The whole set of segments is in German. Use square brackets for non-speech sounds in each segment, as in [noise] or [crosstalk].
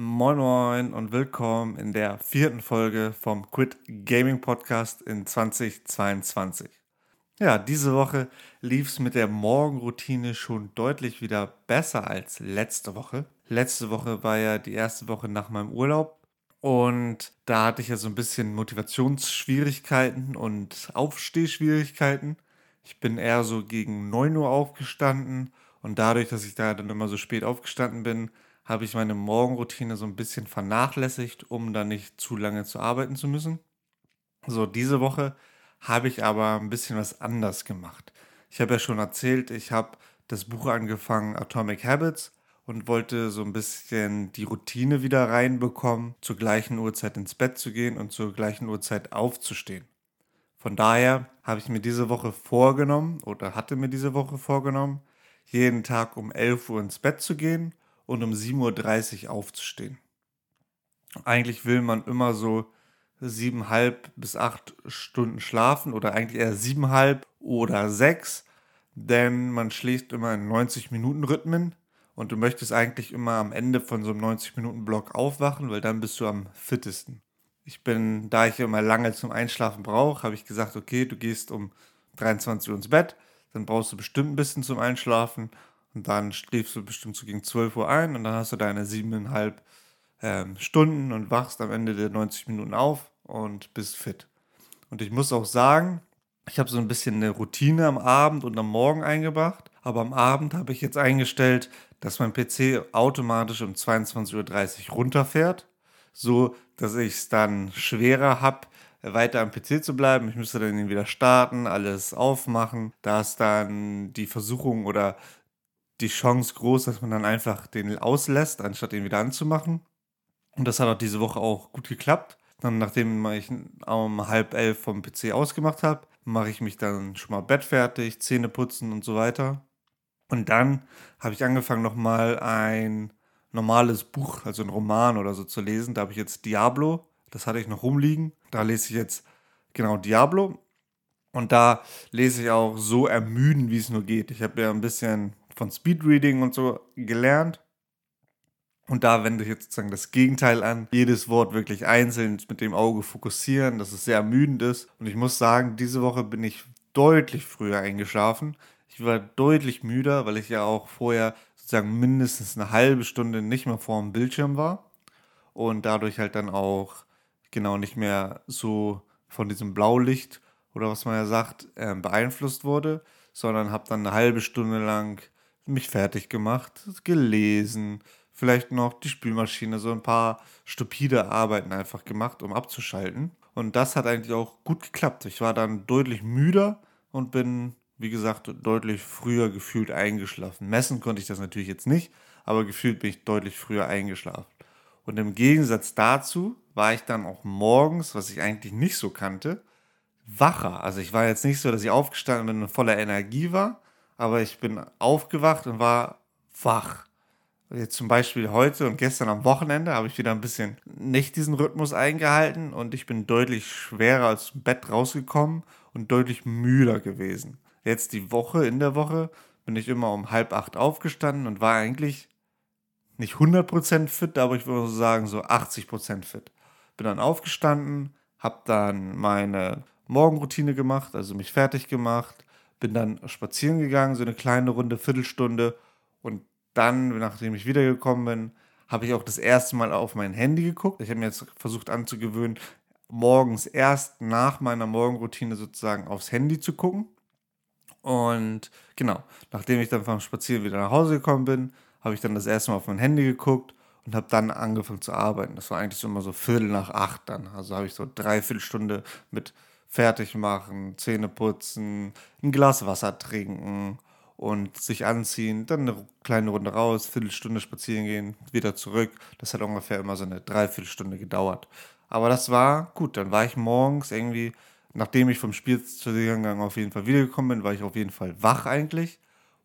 Moin Moin und willkommen in der vierten Folge vom Quit Gaming Podcast in 2022. Ja, diese Woche lief es mit der Morgenroutine schon deutlich wieder besser als letzte Woche. Letzte Woche war ja die erste Woche nach meinem Urlaub und da hatte ich ja so ein bisschen Motivationsschwierigkeiten und Aufstehschwierigkeiten. Ich bin eher so gegen 9 Uhr aufgestanden und dadurch, dass ich da dann immer so spät aufgestanden bin, habe ich meine Morgenroutine so ein bisschen vernachlässigt, um dann nicht zu lange zu arbeiten zu müssen. So, diese Woche habe ich aber ein bisschen was anders gemacht. Ich habe ja schon erzählt, ich habe das Buch angefangen, Atomic Habits, und wollte so ein bisschen die Routine wieder reinbekommen, zur gleichen Uhrzeit ins Bett zu gehen und zur gleichen Uhrzeit aufzustehen. Von daher habe ich mir diese Woche vorgenommen oder hatte mir diese Woche vorgenommen, jeden Tag um 11 Uhr ins Bett zu gehen und um 7.30 Uhr aufzustehen. Eigentlich will man immer so siebeneinhalb bis acht Stunden schlafen oder eigentlich eher siebeneinhalb oder sechs, denn man schläft immer in 90 Minuten Rhythmen und du möchtest eigentlich immer am Ende von so einem 90 Minuten Block aufwachen, weil dann bist du am fittesten. Ich bin, da ich immer lange zum Einschlafen brauche, habe ich gesagt, okay, du gehst um 23 Uhr ins Bett, dann brauchst du bestimmt ein bisschen zum Einschlafen und dann schläfst du bestimmt so gegen 12 Uhr ein und dann hast du deine siebeneinhalb ähm, Stunden und wachst am Ende der 90 Minuten auf und bist fit. Und ich muss auch sagen, ich habe so ein bisschen eine Routine am Abend und am Morgen eingebracht, aber am Abend habe ich jetzt eingestellt, dass mein PC automatisch um 22.30 Uhr runterfährt, so dass ich es dann schwerer habe, weiter am PC zu bleiben. Ich müsste dann wieder starten, alles aufmachen. Da ist dann die Versuchung oder die Chance groß, dass man dann einfach den auslässt, anstatt ihn wieder anzumachen. Und das hat auch diese Woche auch gut geklappt. Dann, nachdem ich um halb elf vom PC ausgemacht habe, mache ich mich dann schon mal Bett fertig, Zähne putzen und so weiter. Und dann habe ich angefangen, nochmal ein normales Buch, also ein Roman oder so zu lesen. Da habe ich jetzt Diablo, das hatte ich noch rumliegen. Da lese ich jetzt genau Diablo. Und da lese ich auch so ermüden, wie es nur geht. Ich habe ja ein bisschen von Speedreading und so gelernt. Und da wende ich jetzt sozusagen das Gegenteil an. Jedes Wort wirklich einzeln mit dem Auge fokussieren, dass es sehr ermüdend ist. Und ich muss sagen, diese Woche bin ich deutlich früher eingeschlafen. Ich war deutlich müder, weil ich ja auch vorher sozusagen mindestens eine halbe Stunde nicht mehr vor dem Bildschirm war. Und dadurch halt dann auch genau nicht mehr so von diesem Blaulicht oder was man ja sagt, äh, beeinflusst wurde, sondern habe dann eine halbe Stunde lang mich fertig gemacht, gelesen, vielleicht noch die Spülmaschine, so ein paar stupide Arbeiten einfach gemacht, um abzuschalten. Und das hat eigentlich auch gut geklappt. Ich war dann deutlich müder und bin, wie gesagt, deutlich früher gefühlt eingeschlafen. Messen konnte ich das natürlich jetzt nicht, aber gefühlt bin ich deutlich früher eingeschlafen. Und im Gegensatz dazu war ich dann auch morgens, was ich eigentlich nicht so kannte, wacher. Also ich war jetzt nicht so, dass ich aufgestanden bin und voller Energie war, aber ich bin aufgewacht und war wach. Jetzt zum Beispiel heute und gestern am Wochenende habe ich wieder ein bisschen nicht diesen Rhythmus eingehalten und ich bin deutlich schwerer aus dem Bett rausgekommen und deutlich müder gewesen. Jetzt die Woche, in der Woche, bin ich immer um halb acht aufgestanden und war eigentlich nicht 100% fit, aber ich würde sagen so 80% fit. Bin dann aufgestanden, habe dann meine Morgenroutine gemacht, also mich fertig gemacht, bin dann spazieren gegangen, so eine kleine Runde, Viertelstunde. Und dann, nachdem ich wiedergekommen bin, habe ich auch das erste Mal auf mein Handy geguckt. Ich habe mir jetzt versucht anzugewöhnen, morgens erst nach meiner Morgenroutine sozusagen aufs Handy zu gucken. Und genau, nachdem ich dann vom Spazieren wieder nach Hause gekommen bin, habe ich dann das erste Mal auf mein Handy geguckt und habe dann angefangen zu arbeiten. Das war eigentlich so immer so Viertel nach acht dann. Also habe ich so dreiviertel Stunde mit fertig machen, Zähne putzen, ein Glas Wasser trinken und sich anziehen, dann eine kleine Runde raus, Viertelstunde spazieren gehen, wieder zurück. Das hat ungefähr immer so eine Dreiviertelstunde gedauert. Aber das war gut. Dann war ich morgens irgendwie, nachdem ich vom Spielzugang auf jeden Fall wiedergekommen bin, war ich auf jeden Fall wach eigentlich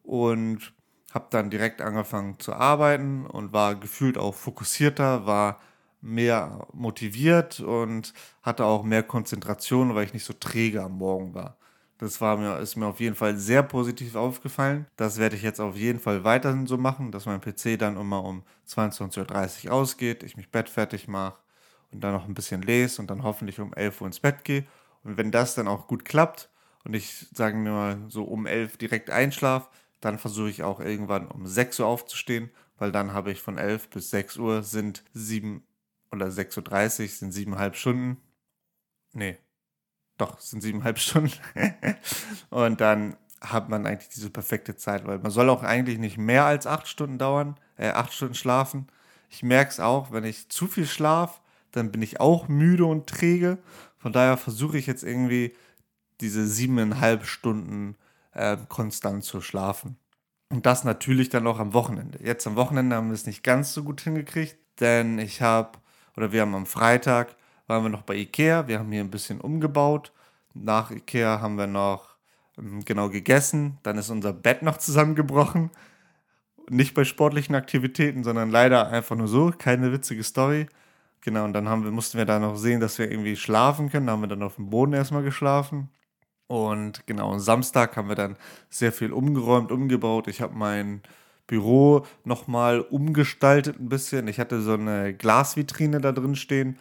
und habe dann direkt angefangen zu arbeiten und war gefühlt auch fokussierter, war mehr motiviert und hatte auch mehr Konzentration, weil ich nicht so träge am Morgen war. Das war mir, ist mir auf jeden Fall sehr positiv aufgefallen. Das werde ich jetzt auf jeden Fall weiterhin so machen, dass mein PC dann immer um 22.30 Uhr ausgeht, ich mich Bett fertig mache und dann noch ein bisschen lese und dann hoffentlich um 11 Uhr ins Bett gehe. Und wenn das dann auch gut klappt und ich, sagen wir mal, so um 11 direkt einschlafe, dann versuche ich auch irgendwann um 6 Uhr aufzustehen, weil dann habe ich von 11 bis 6 Uhr sind 7 oder 6.30 Uhr sind siebeneinhalb Stunden. Nee, doch, sind siebeneinhalb [laughs] Stunden. und dann hat man eigentlich diese perfekte Zeit, weil man soll auch eigentlich nicht mehr als acht Stunden dauern, äh, acht Stunden schlafen. Ich merke es auch, wenn ich zu viel schlafe, dann bin ich auch müde und träge. Von daher versuche ich jetzt irgendwie diese siebeneinhalb Stunden äh, konstant zu schlafen. Und das natürlich dann auch am Wochenende. Jetzt am Wochenende haben wir es nicht ganz so gut hingekriegt, denn ich habe, oder wir haben am Freitag, waren wir noch bei Ikea, wir haben hier ein bisschen umgebaut. Nach Ikea haben wir noch ähm, genau gegessen, dann ist unser Bett noch zusammengebrochen. Nicht bei sportlichen Aktivitäten, sondern leider einfach nur so, keine witzige Story. Genau, und dann wir, mussten wir da noch sehen, dass wir irgendwie schlafen können. Da haben wir dann auf dem Boden erstmal geschlafen. Und genau, Samstag haben wir dann sehr viel umgeräumt, umgebaut. Ich habe mein Büro nochmal umgestaltet ein bisschen. Ich hatte so eine Glasvitrine da drin stehen,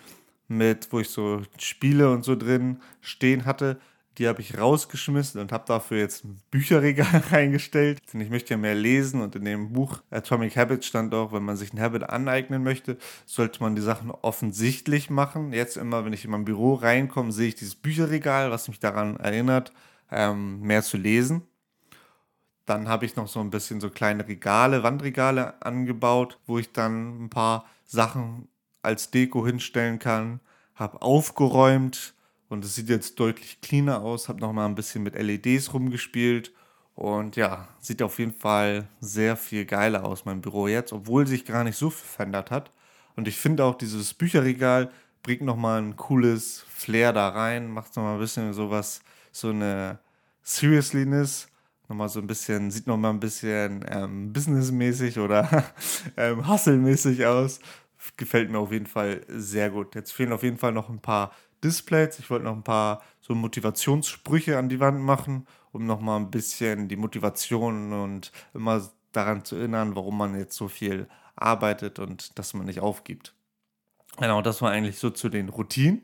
mit, wo ich so Spiele und so drin stehen hatte. Die habe ich rausgeschmissen und habe dafür jetzt ein Bücherregal [laughs] reingestellt. Denn ich möchte ja mehr lesen und in dem Buch Atomic Habits stand auch, wenn man sich ein Habit aneignen möchte, sollte man die Sachen offensichtlich machen. Jetzt immer, wenn ich in mein Büro reinkomme, sehe ich dieses Bücherregal, was mich daran erinnert, ähm, mehr zu lesen. Dann habe ich noch so ein bisschen so kleine Regale, Wandregale angebaut, wo ich dann ein paar Sachen als Deko hinstellen kann. Habe aufgeräumt und es sieht jetzt deutlich cleaner aus. Habe noch mal ein bisschen mit LEDs rumgespielt und ja, sieht auf jeden Fall sehr viel geiler aus, mein Büro jetzt, obwohl sich gar nicht so viel verändert hat. Und ich finde auch dieses Bücherregal bringt noch mal ein cooles Flair da rein, macht noch mal ein bisschen sowas, so eine Seriousness nochmal so ein bisschen, sieht nochmal ein bisschen ähm, businessmäßig oder [laughs] ähm, hustle-mäßig aus gefällt mir auf jeden Fall sehr gut. Jetzt fehlen auf jeden Fall noch ein paar Displays. Ich wollte noch ein paar so Motivationssprüche an die Wand machen, um nochmal ein bisschen die Motivation und immer daran zu erinnern, warum man jetzt so viel arbeitet und dass man nicht aufgibt. Genau, das war eigentlich so zu den Routinen.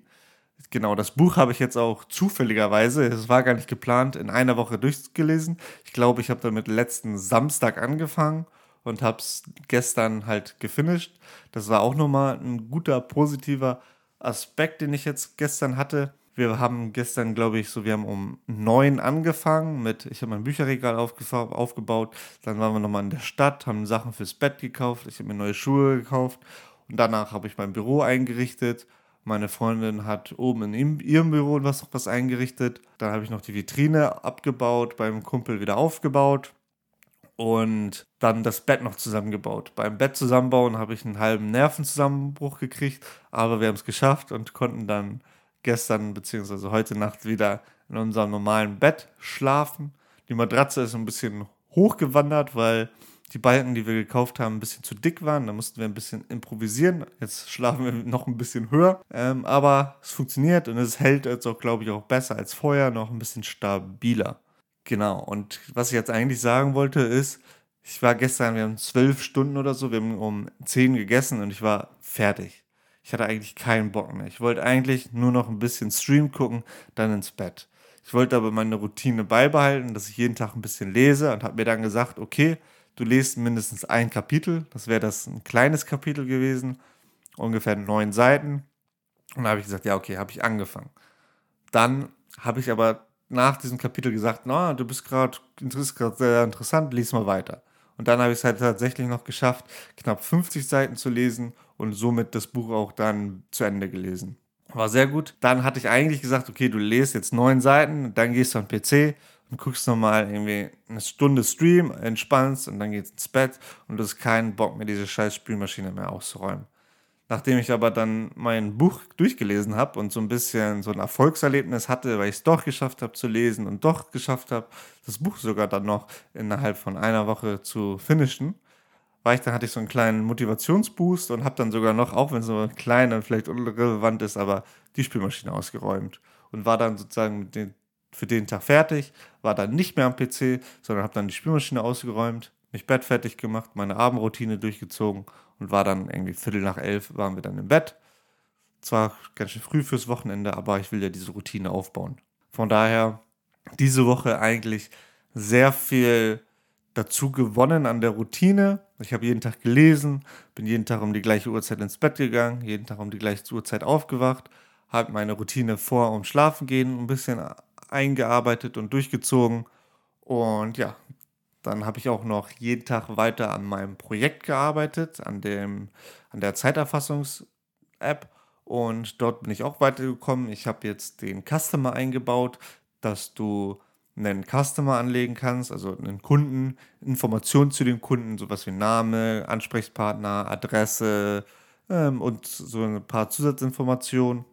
Genau, das Buch habe ich jetzt auch zufälligerweise, es war gar nicht geplant, in einer Woche durchgelesen. Ich glaube, ich habe damit letzten Samstag angefangen und habe es gestern halt gefinisht. Das war auch nochmal ein guter, positiver Aspekt, den ich jetzt gestern hatte. Wir haben gestern, glaube ich, so, wir haben um neun angefangen mit, ich habe mein Bücherregal aufgebaut, dann waren wir nochmal in der Stadt, haben Sachen fürs Bett gekauft, ich habe mir neue Schuhe gekauft und danach habe ich mein Büro eingerichtet. Meine Freundin hat oben in ihrem Büro was, was eingerichtet. Dann habe ich noch die Vitrine abgebaut, beim Kumpel wieder aufgebaut und dann das Bett noch zusammengebaut. Beim Bett zusammenbauen habe ich einen halben Nervenzusammenbruch gekriegt, aber wir haben es geschafft und konnten dann gestern bzw. heute Nacht wieder in unserem normalen Bett schlafen. Die Matratze ist ein bisschen hochgewandert, weil die Balken, die wir gekauft haben, ein bisschen zu dick waren. Da mussten wir ein bisschen improvisieren. Jetzt schlafen wir noch ein bisschen höher. Ähm, aber es funktioniert und es hält jetzt auch, glaube ich, auch besser als vorher, noch ein bisschen stabiler. Genau, und was ich jetzt eigentlich sagen wollte, ist, ich war gestern, wir haben zwölf Stunden oder so, wir haben um zehn gegessen und ich war fertig. Ich hatte eigentlich keinen Bock mehr. Ich wollte eigentlich nur noch ein bisschen Stream gucken, dann ins Bett. Ich wollte aber meine Routine beibehalten, dass ich jeden Tag ein bisschen lese und habe mir dann gesagt, okay, du lest mindestens ein Kapitel. Das wäre das ein kleines Kapitel gewesen, ungefähr neun Seiten. Und da habe ich gesagt, ja, okay, habe ich angefangen. Dann habe ich aber nach diesem Kapitel gesagt, na, du bist gerade, ist gerade sehr interessant, lies mal weiter. Und dann habe ich es halt tatsächlich noch geschafft, knapp 50 Seiten zu lesen und somit das Buch auch dann zu Ende gelesen. War sehr gut. Dann hatte ich eigentlich gesagt, okay, du lest jetzt neun Seiten, dann gehst du an den PC und guckst nochmal irgendwie eine Stunde Stream, entspannst und dann geht's ins Bett und du hast keinen Bock mehr, diese scheiß Spielmaschine mehr auszuräumen. Nachdem ich aber dann mein Buch durchgelesen habe und so ein bisschen so ein Erfolgserlebnis hatte, weil ich es doch geschafft habe zu lesen und doch geschafft habe, das Buch sogar dann noch innerhalb von einer Woche zu finishen, war ich dann hatte ich so einen kleinen Motivationsboost und habe dann sogar noch, auch wenn es so klein und vielleicht unrelevant ist, aber die Spielmaschine ausgeräumt und war dann sozusagen mit den für den Tag fertig, war dann nicht mehr am PC, sondern habe dann die Spielmaschine ausgeräumt, mich Bett fertig gemacht, meine Abendroutine durchgezogen und war dann irgendwie Viertel nach elf, waren wir dann im Bett. Zwar ganz schön früh fürs Wochenende, aber ich will ja diese Routine aufbauen. Von daher diese Woche eigentlich sehr viel dazu gewonnen an der Routine. Ich habe jeden Tag gelesen, bin jeden Tag um die gleiche Uhrzeit ins Bett gegangen, jeden Tag um die gleiche Uhrzeit aufgewacht, habe meine Routine vor um Schlafen gehen ein bisschen eingearbeitet und durchgezogen. Und ja, dann habe ich auch noch jeden Tag weiter an meinem Projekt gearbeitet, an, dem, an der Zeiterfassungs-App. Und dort bin ich auch weitergekommen. Ich habe jetzt den Customer eingebaut, dass du einen Customer anlegen kannst, also einen Kunden, Informationen zu dem Kunden, sowas wie Name, Ansprechpartner, Adresse ähm, und so ein paar Zusatzinformationen.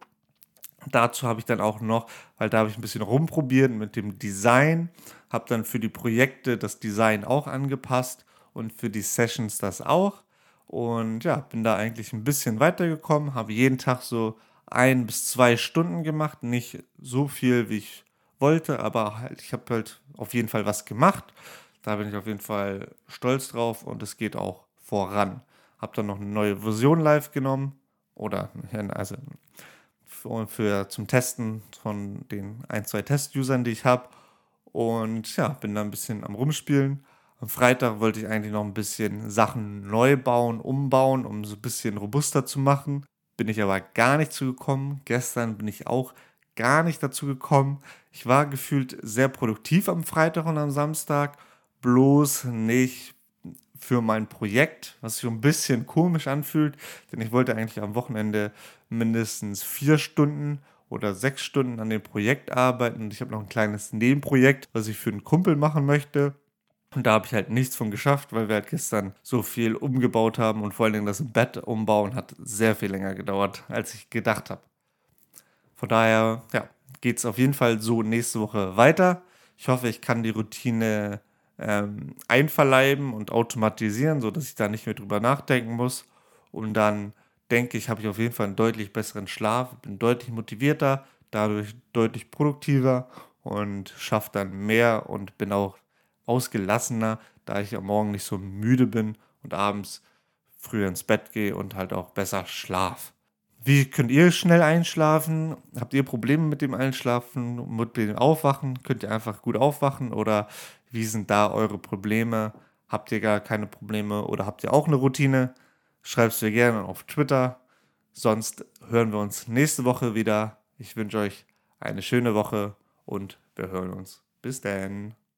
Dazu habe ich dann auch noch, weil da habe ich ein bisschen rumprobiert mit dem Design, habe dann für die Projekte das Design auch angepasst und für die Sessions das auch. Und ja, bin da eigentlich ein bisschen weitergekommen, habe jeden Tag so ein bis zwei Stunden gemacht, nicht so viel, wie ich wollte, aber halt, ich habe halt auf jeden Fall was gemacht. Da bin ich auf jeden Fall stolz drauf und es geht auch voran. Habe dann noch eine neue Version live genommen oder also für, für zum Testen von den ein, zwei Test-Usern, die ich habe. Und ja, bin da ein bisschen am Rumspielen. Am Freitag wollte ich eigentlich noch ein bisschen Sachen neu bauen, umbauen, um so ein bisschen robuster zu machen. Bin ich aber gar nicht zugekommen. Gestern bin ich auch gar nicht dazu gekommen. Ich war gefühlt sehr produktiv am Freitag und am Samstag, bloß nicht für mein Projekt, was sich ein bisschen komisch anfühlt, denn ich wollte eigentlich am Wochenende mindestens vier Stunden oder sechs Stunden an dem Projekt arbeiten und ich habe noch ein kleines Nebenprojekt, was ich für einen Kumpel machen möchte. Und da habe ich halt nichts von geschafft, weil wir halt gestern so viel umgebaut haben und vor allen Dingen das Bett umbauen hat sehr viel länger gedauert, als ich gedacht habe. Von daher, ja, geht es auf jeden Fall so nächste Woche weiter. Ich hoffe, ich kann die Routine ähm, einverleiben und automatisieren, sodass ich da nicht mehr drüber nachdenken muss. Und dann denke ich, habe ich auf jeden Fall einen deutlich besseren Schlaf, bin deutlich motivierter, dadurch deutlich produktiver und schaffe dann mehr und bin auch ausgelassener, da ich am Morgen nicht so müde bin und abends früher ins Bett gehe und halt auch besser schlaf. Wie könnt ihr schnell einschlafen? Habt ihr Probleme mit dem Einschlafen, mit dem Aufwachen? Könnt ihr einfach gut aufwachen oder wie sind da eure Probleme? Habt ihr gar keine Probleme oder habt ihr auch eine Routine? Schreibt es mir gerne auf Twitter. Sonst hören wir uns nächste Woche wieder. Ich wünsche euch eine schöne Woche und wir hören uns. Bis dann.